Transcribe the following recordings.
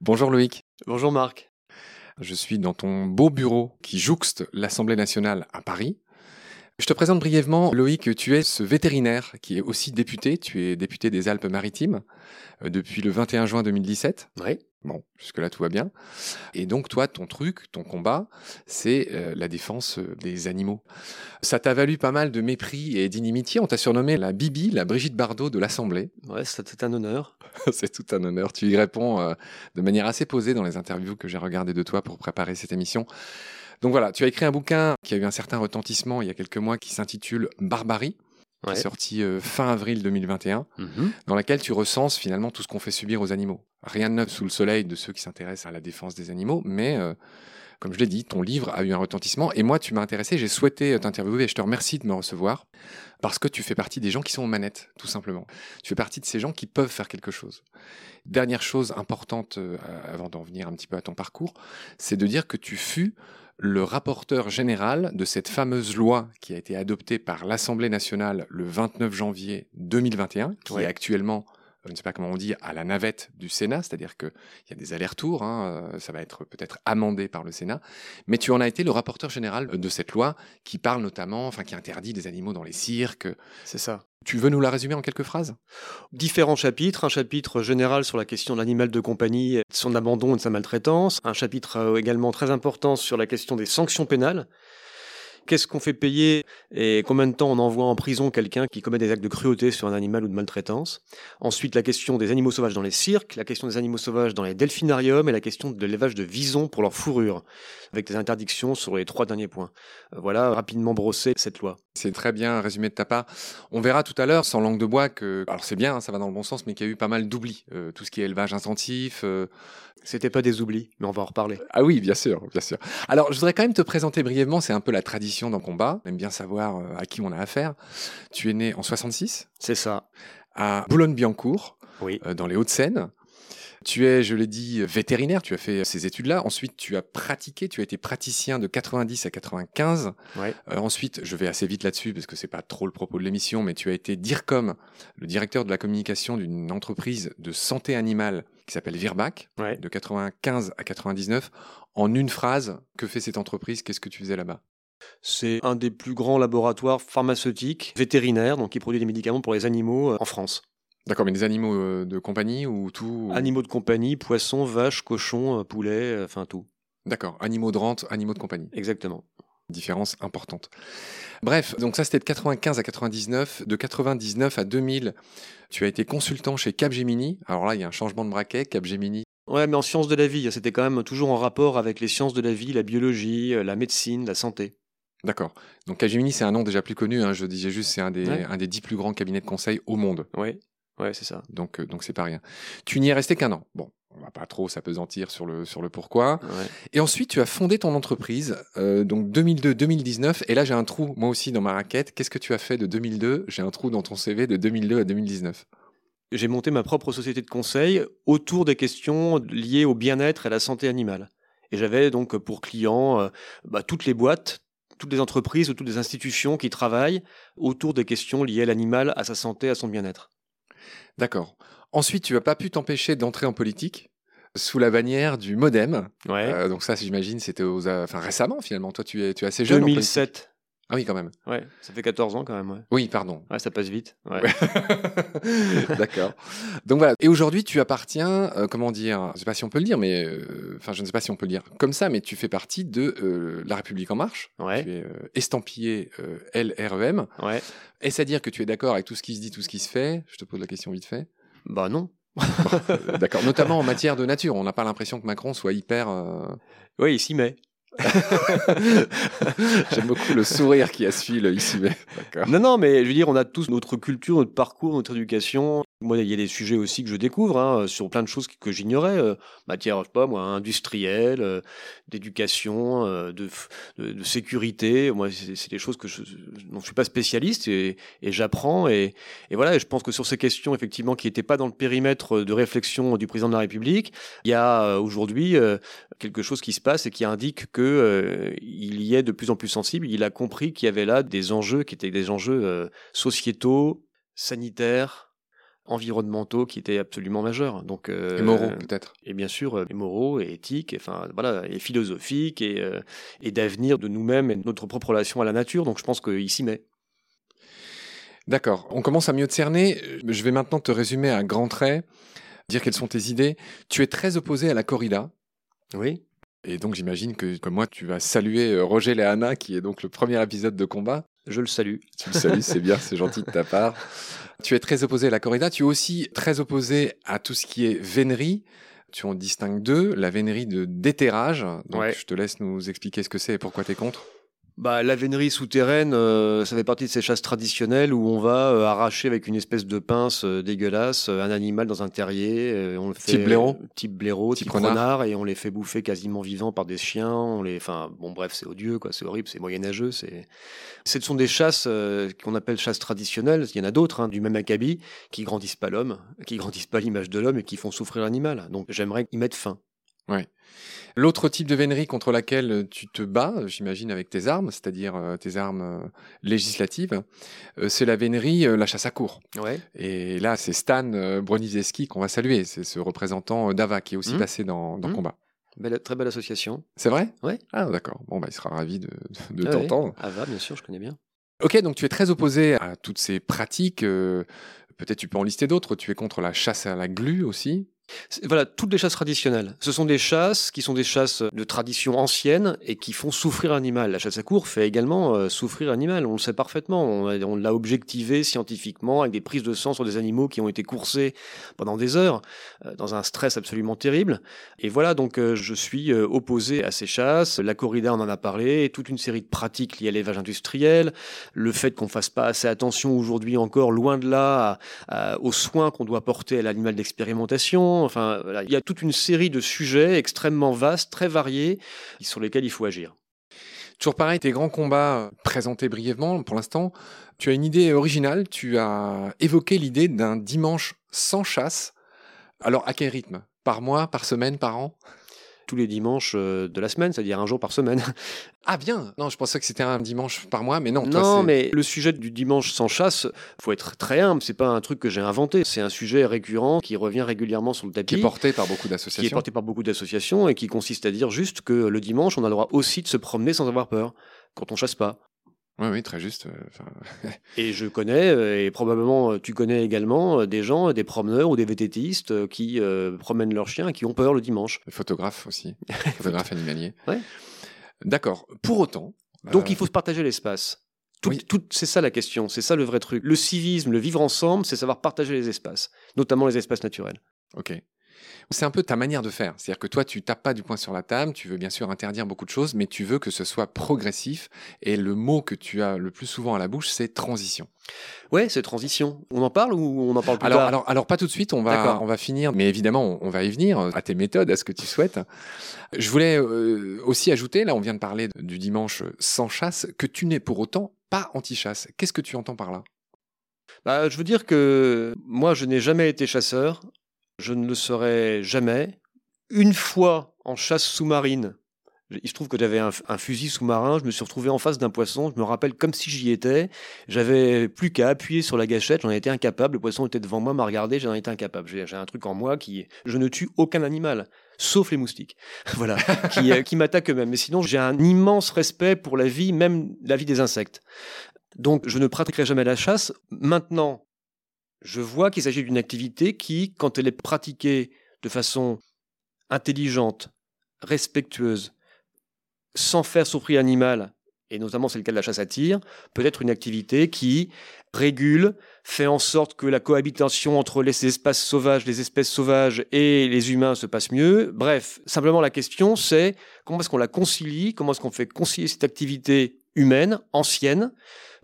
Bonjour Loïc. Bonjour Marc. Je suis dans ton beau bureau qui jouxte l'Assemblée nationale à Paris. Je te présente brièvement, Loïc, tu es ce vétérinaire qui est aussi député. Tu es député des Alpes-Maritimes euh, depuis le 21 juin 2017. Oui. Bon, jusque-là, tout va bien. Et donc, toi, ton truc, ton combat, c'est euh, la défense euh, des animaux. Ça t'a valu pas mal de mépris et d'inimitié. On t'a surnommé la Bibi, la Brigitte Bardot de l'Assemblée. Ouais, c'est un honneur. c'est tout un honneur. Tu y réponds euh, de manière assez posée dans les interviews que j'ai regardées de toi pour préparer cette émission. Donc voilà, tu as écrit un bouquin qui a eu un certain retentissement il y a quelques mois qui s'intitule Barbarie qui est sorti euh, fin avril 2021, mhm. dans laquelle tu recenses finalement tout ce qu'on fait subir aux animaux. Rien de neuf sous le soleil de ceux qui s'intéressent à la défense des animaux, mais euh, comme je l'ai dit, ton livre a eu un retentissement et moi tu m'as intéressé, j'ai souhaité t'interviewer et je te remercie de me recevoir parce que tu fais partie des gens qui sont aux manettes, tout simplement. Tu fais partie de ces gens qui peuvent faire quelque chose. Dernière chose importante euh, avant d'en venir un petit peu à ton parcours, c'est de dire que tu fus le rapporteur général de cette fameuse loi qui a été adoptée par l'Assemblée nationale le 29 janvier 2021, qui est actuellement je ne sais pas comment on dit, à la navette du Sénat, c'est-à-dire qu'il y a des allers-retours, hein, euh, ça va être peut-être amendé par le Sénat, mais tu en as été le rapporteur général de cette loi qui parle notamment, enfin qui interdit des animaux dans les cirques. C'est ça. Tu veux nous la résumer en quelques phrases? Différents chapitres. Un chapitre général sur la question de l'animal de compagnie, son abandon et de sa maltraitance. Un chapitre euh, également très important sur la question des sanctions pénales Qu'est-ce qu'on fait payer et combien de temps on envoie en prison quelqu'un qui commet des actes de cruauté sur un animal ou de maltraitance? Ensuite, la question des animaux sauvages dans les cirques, la question des animaux sauvages dans les delphinariums et la question de l'élevage de visons pour leur fourrure, avec des interdictions sur les trois derniers points. Euh, voilà, rapidement brossé cette loi. C'est très bien résumé de ta part. On verra tout à l'heure, sans langue de bois, que, alors c'est bien, hein, ça va dans le bon sens, mais qu'il y a eu pas mal d'oublis. Euh, tout ce qui est élevage intensif, euh, c'était pas des oublis, mais on va en reparler. Ah oui, bien sûr, bien sûr. Alors, je voudrais quand même te présenter brièvement, c'est un peu la tradition d'un combat, on aime bien savoir euh, à qui on a affaire. Tu es né en 66 C'est ça. À Boulogne-Billancourt, oui. Euh, dans les Hauts-de-Seine. Tu es, je l'ai dit, vétérinaire, tu as fait ces études-là. Ensuite, tu as pratiqué, tu as été praticien de 90 à 95. Ouais. Euh, ensuite, je vais assez vite là-dessus parce que c'est pas trop le propos de l'émission, mais tu as été DIRCOM, le directeur de la communication d'une entreprise de santé animale qui s'appelle Virbac, de 95 à 99. En une phrase, que fait cette entreprise? Qu'est-ce que tu faisais là-bas? C'est un des plus grands laboratoires pharmaceutiques vétérinaires, donc qui produit des médicaments pour les animaux euh, en France. D'accord, mais des animaux euh, de compagnie ou tout Animaux de compagnie, poissons, vaches, cochons, euh, poulets, enfin tout. D'accord, animaux de rente, animaux de compagnie. Exactement. Différence importante. Bref, donc ça c'était de 95 à 99. De 99 à 2000, tu as été consultant chez Capgemini. Alors là, il y a un changement de braquet, Capgemini. Ouais, mais en sciences de la vie, c'était quand même toujours en rapport avec les sciences de la vie, la biologie, la médecine, la santé. D'accord. Donc Capgemini, c'est un nom déjà plus connu. Hein. Je disais juste, c'est un des, un des dix plus grands cabinets de conseil au monde. Oui. Ouais, c'est ça. Donc, euh, donc c'est pas rien. Tu n'y es resté qu'un an. Bon, on va pas trop s'apesantir sur le, sur le pourquoi. Et ensuite, tu as fondé ton entreprise, euh, donc 2002-2019. Et là, j'ai un trou, moi aussi, dans ma raquette. Qu'est-ce que tu as fait de 2002 J'ai un trou dans ton CV de 2002 à 2019. J'ai monté ma propre société de conseil autour des questions liées au bien-être et à la santé animale. Et j'avais donc pour clients euh, bah, toutes les boîtes, toutes les entreprises ou toutes les institutions qui travaillent autour des questions liées à l'animal, à sa santé, à son bien-être. D'accord. Ensuite, tu n'as pas pu t'empêcher d'entrer en politique sous la bannière du Modem. Ouais. Euh, donc ça, j'imagine, c'était aux, enfin récemment finalement. Toi, tu es, tu es assez jeune. 2007. Ah oui, quand même. Ouais, ça fait 14 ans quand même. Ouais. Oui, pardon. Ouais, ça passe vite. Ouais. D'accord. Donc voilà. Et aujourd'hui, tu appartiens, euh, comment dire, je ne sais pas si on peut le dire, mais euh, enfin, je ne sais pas si on peut le dire comme ça, mais tu fais partie de euh, La République en Marche. Ouais. Tu es estampillé LREM. Ouais. Est-ce à dire que tu es d'accord avec tout ce qui se dit, tout ce qui se fait? Je te pose la question vite fait. Bah non. D'accord. Notamment en matière de nature. On n'a pas l'impression que Macron soit hyper. Oui, il s'y met. J'aime beaucoup le sourire qui a suivi le ici. Non, non, mais je veux dire, on a tous notre culture, notre parcours, notre éducation. Moi, il y a des sujets aussi que je découvre hein, sur plein de choses que, j'ignorais, euh, matière, je sais pas moi, industrielle, euh, d'éducation, euh, de, de, sécurité. Moi, c'est des choses que je, dont je suis pas spécialiste et, et j'apprends. Et, et, voilà, et je pense que sur ces questions, effectivement, qui n'étaient pas dans le périmètre de réflexion du président de la République, il y a aujourd'hui quelque chose qui se passe et qui indique que il y est de plus en plus sensible. Il a compris qu'il y avait là des enjeux qui étaient des enjeux sociétaux, sanitaires environnementaux qui étaient absolument majeurs. Donc, euh, et moraux peut-être. Et bien sûr, euh, et moraux et éthiques, et, enfin voilà, et philosophiques et, euh, et d'avenir de nous-mêmes et de notre propre relation à la nature. Donc je pense qu'il s'y met. D'accord. On commence à mieux te cerner. Je vais maintenant te résumer à grands traits, dire quelles sont tes idées. Tu es très opposé à la corrida. Oui. Et donc j'imagine que, comme moi, tu vas saluer Roger Léana, qui est donc le premier épisode de combat. Je le salue. Tu le salues, c'est bien, c'est gentil de ta part. Tu es très opposé à la corrida. Tu es aussi très opposé à tout ce qui est vénerie. Tu en distingues deux. La vénerie de déterrage. Donc, je te laisse nous expliquer ce que c'est et pourquoi tu es contre bah, la vénerie souterraine, euh, ça fait partie de ces chasses traditionnelles où on va euh, arracher avec une espèce de pince euh, dégueulasse un animal dans un terrier. on le fait, type blaireau Type blaireau, type, renard. et on les fait bouffer quasiment vivants par des chiens. On les, enfin, bon, bref, c'est odieux, quoi, c'est horrible, c'est moyenâgeux. C'est... Ce sont des chasses qu'on appelle chasses traditionnelles. Il y en a d'autres, hein, du même acabit, qui grandissent pas l'homme, qui grandissent pas l'image de l'homme et qui font souffrir l'animal. Donc j'aimerais y mettre fin. Ouais. L'autre type de vénerie contre laquelle tu te bats, j'imagine, avec tes armes, c'est-à-dire euh, tes armes euh, législatives, euh, c'est la vénerie, la chasse à cour. Ouais. Et là, c'est Stan Bronizeski qu'on va saluer. C'est ce représentant d'Ava qui est aussi mmh. passé dans, dans mmh. Combat. très belle association. C'est vrai? Oui. Ah, d'accord. Bon, bah, il sera ravi de, de, t'entendre. Ava, bien sûr, je connais bien. Ok, donc tu es très opposé à toutes ces pratiques. Peut-être tu peux en lister d'autres. Tu es contre la chasse à la glu aussi? Voilà, toutes les chasses traditionnelles. Ce sont des chasses qui sont des chasses de tradition ancienne et qui font souffrir l'animal. La chasse à cour fait également euh, souffrir l'animal, on le sait parfaitement. On, l'a objectivé scientifiquement avec des prises de sang sur des animaux qui ont été coursés pendant des heures, euh, dans un stress absolument terrible. Et voilà, donc euh, je suis opposé à ces chasses. La corrida, on en a parlé, toute une série de pratiques liées à l'élevage industriel, le fait qu'on fasse pas assez attention aujourd'hui encore, loin de là, aux soins qu'on doit porter à l'animal d'expérimentation Il y a toute une série de sujets extrêmement vastes, très variés, sur lesquels il faut agir. Toujours pareil, tes grands combats euh, présentés brièvement pour l'instant, tu as une idée originale, tu as évoqué l'idée d'un dimanche sans chasse. Alors à quel rythme? Par mois, par semaine, par an? Tous les dimanches euh, de la semaine, c'est-à-dire un jour par semaine. Ah bien Non, je pensais que c'était un dimanche par mois, mais non. non, mais le sujet du dimanche sans chasse, faut être très humble. C'est pas un truc que j'ai inventé. C'est un sujet récurrent qui revient régulièrement sur le tapis. Qui est porté par beaucoup d'associations. Qui est porté par beaucoup d'associations et qui consiste à dire juste que le dimanche, on a le droit aussi de se promener sans avoir peur quand on chasse pas. Oui, oui, très juste. Euh, et je connais, euh, et probablement euh, tu connais également, des gens, des promeneurs ou des vététistes qui promènent leurs chiens et qui ont peur le dimanche. Photographes aussi, photographes animaliers. Ouais. D'accord. Pour autant. Donc il faut se partager l'espace. Tout, tout, c'est ça la question, c'est ça le vrai truc. Le civisme, le vivre ensemble, c'est savoir partager les espaces, notamment les espaces naturels. Ok. C'est un peu ta manière de faire. C'est-à-dire que toi, tu tapes pas du poing sur la table, tu veux bien sûr interdire beaucoup de choses, mais tu veux que ce soit progressif. Et le mot que tu as le plus souvent à la bouche, c'est transition. Ouais, c'est transition. On en parle ou on en parle plus alors, tard? alors, alors, pas tout de suite, on va, on va finir, mais évidemment, on, va y venir à tes méthodes, à ce que tu souhaites. Je voulais euh, aussi ajouter, là, on vient de parler du dimanche sans chasse, que tu n'es pour autant pas anti-chasse. Qu'est-ce que tu entends par là? Bah, je veux dire que moi, je n'ai jamais été chasseur je ne le serai jamais. Une fois en chasse sous-marine, il se trouve que j'avais un, fusil sous-marin, je me suis retrouvé en face d'un poisson, je me rappelle comme si j'y étais, j'avais plus qu'à appuyer sur la gâchette, j'en étais incapable, le poisson était devant moi, m'a regardé, j'en étais incapable. J'ai un truc en moi qui... Je ne tue aucun animal, sauf les moustiques, voilà, qui, euh, qui m'attaquent eux-mêmes. Mais sinon, j'ai un immense respect pour la vie, même la vie des insectes. Donc, je ne pratiquerai jamais la chasse. Maintenant, je vois qu'il s'agit d'une activité qui, quand elle est pratiquée de façon intelligente, respectueuse, sans faire souffrir l'animal, et notamment c'est le cas de la chasse à tir, peut être une activité qui régule, fait en sorte que la cohabitation entre les espaces sauvages, les espèces sauvages et les humains se passe mieux. Bref, simplement la question c'est comment est-ce qu'on la concilie, comment est-ce qu'on fait concilier cette activité humaine, ancienne,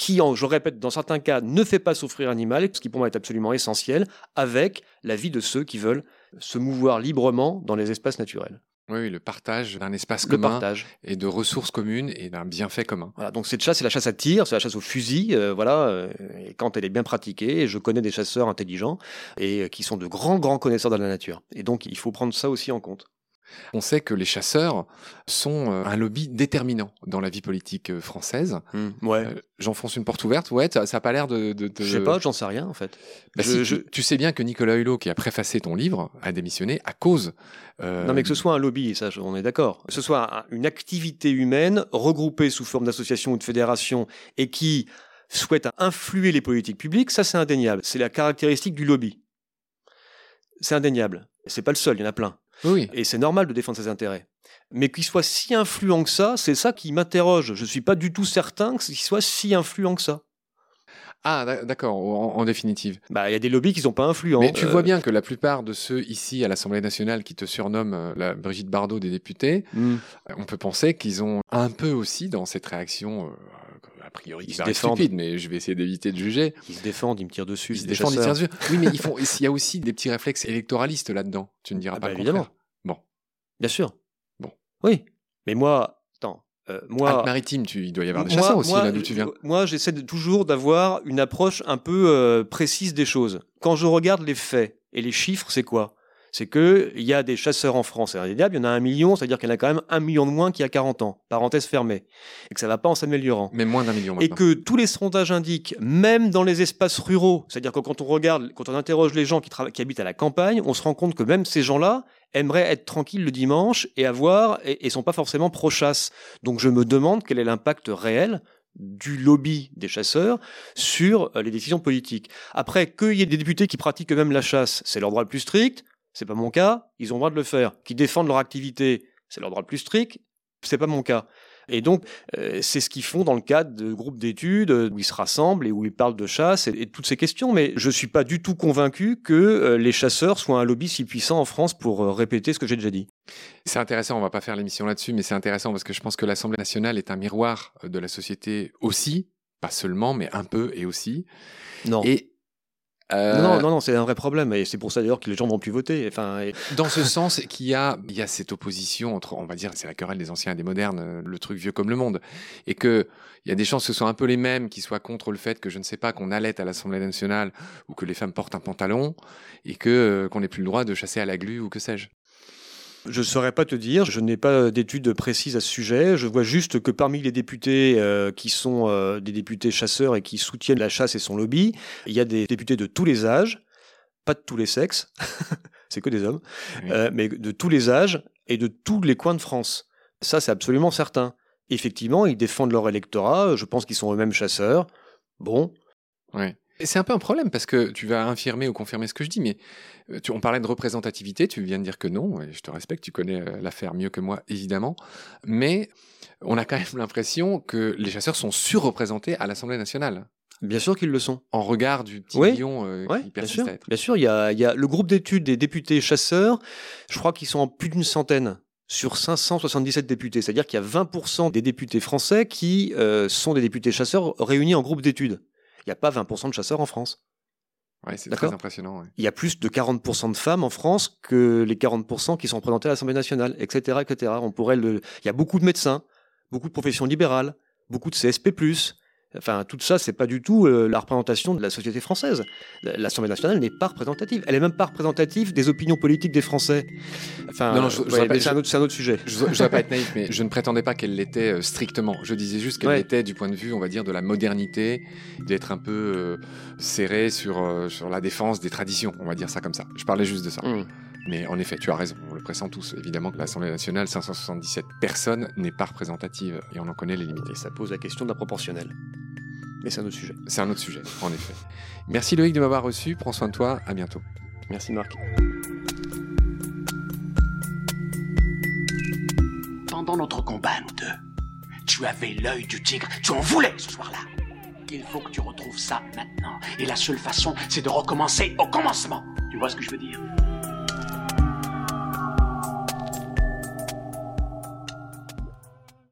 qui, je répète, dans certains cas, ne fait pas souffrir l'animal, ce qui pour moi est absolument essentiel, avec la vie de ceux qui veulent se mouvoir librement dans les espaces naturels. Oui, le partage d'un espace commun et de ressources communes et d'un bienfait commun. Voilà, donc cette chasse, c'est la chasse à tir, c'est la chasse au fusil, euh, voilà. Euh, et quand elle est bien pratiquée, je connais des chasseurs intelligents et euh, qui sont de grands grands connaisseurs de la nature. Et donc il faut prendre ça aussi en compte. On sait que les chasseurs sont euh, un lobby déterminant dans la vie politique euh, française. Mmh, ouais. Euh, J'enfonce une porte ouverte. Ouais, ça n'a pas l'air de, de, de- Je sais pas, j'en sais rien en fait. Bah Je- si, je- tu, tu sais bien que Nicolas Hulot, qui a préfacé ton livre, a démissionné à cause. euh, Non, mais que ce soit un lobby, ça, on est d'accord. Que ce soit un- une activité humaine regroupée sous forme d'association ou de fédération et qui souhaite influer les politiques publiques, ça, c'est indéniable. C'est la caractéristique du lobby. C'est indéniable. C'est pas le seul, il y en a plein. Oui, Et c'est normal de défendre ses intérêts. Mais qu'il soit si influent que ça, c'est ça qui m'interroge. Je suis pas du tout certain qu'il soit si influent que ça. Ah, d'a- d'accord, en, en définitive. Bah, il y a des lobbies qui sont pas influents. Mais tu Euh, vois bien que la plupart de ceux ici à l'Assemblée nationale qui te surnomment euh, la Brigitte Bardot des députés, hmm. on peut penser qu'ils ont un peu aussi dans cette réaction, euh, a priori, Ils se défendent. stupide, mais je vais essayer d'éviter de juger. Ils se défendent, ils me tirent dessus. Ils se défendent, ils chasseurs. tirent dessus. Oui, mais ils font, il y a aussi des petits réflexes électoralistes là-dedans. Tu ne diras Ah pas bah, évidemment. Bon. Bien sûr. Bon. Oui. Mais moi, attends, euh, moi. Alpes-Maritimes, tu- il doit y avoir des moi- chasseurs aussi moi, là d'où tu viens. euh, Moi, j'essaie de- toujours d'avoir une approche un peu euh, précise des choses. Quand je regarde les faits et les chiffres, c'est quoi? C'est que il y a des chasseurs en France, c'est indéniable, il y en a un million, c'est-à-dire qu'il y en a quand même un million de moins qu'il y a 40 ans, parenthèse fermée, et que ça va pas en s'améliorant. Mais moins d'un million Et que tous les sondages indiquent, même dans les espaces ruraux, c'est-à-dire que quand on regarde, quand on interroge les gens qui habitent à la campagne, on se rend compte que même ces gens-là aimeraient être tranquilles le dimanche et avoir, et, et sont pas forcément pro-chasse. Donc je me demande quel est l'impact réel du lobby des chasseurs sur euh, les décisions politiques. Après, qu'il y ait des députés qui pratiquent eux-mêmes la chasse, c'est leur droit le plus strict, c'est pas mon cas, ils ont le droit de le faire. Qui défendent leur activité, c'est leur droit le plus strict, c'est pas mon cas. Et donc, euh, c'est ce qu'ils font dans le cadre de groupes d'études euh, où ils se rassemblent et où ils parlent de chasse et, et de toutes ces questions. Mais je suis pas du tout convaincu que euh, les chasseurs soient un lobby si puissant en France pour euh, répéter ce que j'ai déjà dit. C'est intéressant, on va pas faire l'émission là-dessus, mais c'est intéressant parce que je pense que l'Assemblée nationale est un miroir de la société aussi, pas seulement, mais un peu et aussi. Non. Et euh, Non, non, non, non, c'est un vrai problème. Et c'est pour ça d'ailleurs que les gens vont plus voter. Enfin, et- dans ce sens qu'il y a, il y a cette opposition entre, on va dire, c'est la querelle des anciens et des modernes, euh, le truc vieux comme le monde, et que il y a des chances que ce soit un peu les mêmes qui soient contre le fait que je ne sais pas qu'on allait à l'Assemblée nationale ou que les femmes portent un pantalon et que euh, qu'on n'ait plus le droit de chasser à la glu ou que sais-je. Je ne saurais pas te dire, je n'ai pas d'études précises à ce sujet. Je vois juste que parmi les députés euh, qui sont euh, des députés chasseurs et qui soutiennent la chasse et son lobby, il y a des députés de tous les âges, pas de tous les sexes, c'est que des hommes, Oui. euh, mais de tous les âges et de tous les coins de France. Ça, c'est absolument certain. Effectivement, ils défendent leur électorat, je pense qu'ils sont eux-mêmes chasseurs. Bon, Ouais. C'est un peu un problème parce que tu vas infirmer ou confirmer ce que je dis, mais euh, tu, on parlait de représentativité, tu viens de dire que non, et je te respecte, tu connais euh, l'affaire mieux que moi, évidemment, mais on a quand même l'impression que les chasseurs sont surreprésentés à l'Assemblée nationale, bien sûr qu'ils le sont. en regard du petit Oui. million euh, Ouais, qui bien persiste sûr. à être. Bien sûr, il y a, il y a le groupe d'études des députés chasseurs, je crois qu'ils sont en plus d'une centaine sur 577 députés. C'est-à-dire qu'il y a 20% des députés français qui euh, sont des députés chasseurs réunis en groupe d'études. Il n'y a pas 20% de chasseurs en France. Ouais, c'est très impressionnant. ouais. Il y a plus de 40% de femmes en France que les 40% qui sont représentés à l'Assemblée nationale, etc., etc. On pourrait le... Il y a beaucoup de médecins, beaucoup de professions libérales, beaucoup de CSP+. Enfin, tout ça, c'est pas du tout euh, la représentation de la société française. L'Assemblée nationale n'est pas représentative. Elle est même pas représentative des opinions politiques des Français. Enfin, Non, je- ouais, c'est un, autre- c'est un autre sujet. Je ne voudrais pas être naïf, mais je ne prétendais pas qu'elle l'était euh, strictement. Je disais juste qu'elle Ouais. l'était du point de vue, on va dire, de la modernité, d'être un peu euh, serrée sur, euh, sur la défense des traditions, on va dire ça comme ça. Je parlais juste de ça. Hum. Mais en effet, tu as raison, on le pressent tous. Évidemment que l'Assemblée nationale, 577 personnes, n'est pas représentative et on en connaît les limites. Et ça pose la question de la proportionnelle. Mais c'est un autre sujet. C'est un autre sujet, en effet. Merci Loïc de m'avoir reçu, prends soin de toi, à bientôt. Merci Marc. Pendant notre combat, nous deux, tu avais l'œil du tigre, tu en voulais ce soir-là. Il faut que tu retrouves ça maintenant. Et la seule façon, c'est de recommencer au commencement. Tu vois ce que je veux dire?